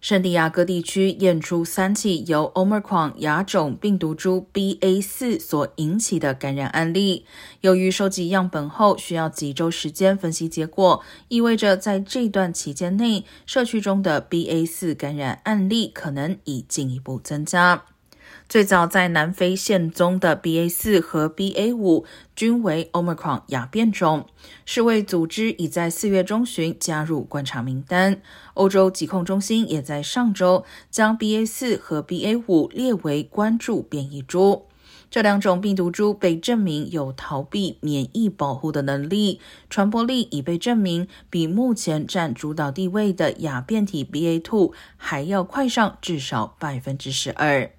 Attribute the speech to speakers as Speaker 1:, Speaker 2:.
Speaker 1: 圣地亚哥地区验出三起由 Omicron 亚种病毒株 BA.4 所引起的感染案例。由于收集样本后需要几周时间分析结果，意味着在这段期间内，社区中的 BA.4 感染案例可能已进一步增加。最早在南非现踪的 BA 四和 BA 五均为 Omicron 亚变种，世卫组织已在四月中旬加入观察名单。欧洲疾控中心也在上周将 BA 四和 BA 五列为关注变异株。这两种病毒株被证明有逃避免疫保护的能力，传播力已被证明比目前占主导地位的亚变体 BA two 还要快上至少百分之十二。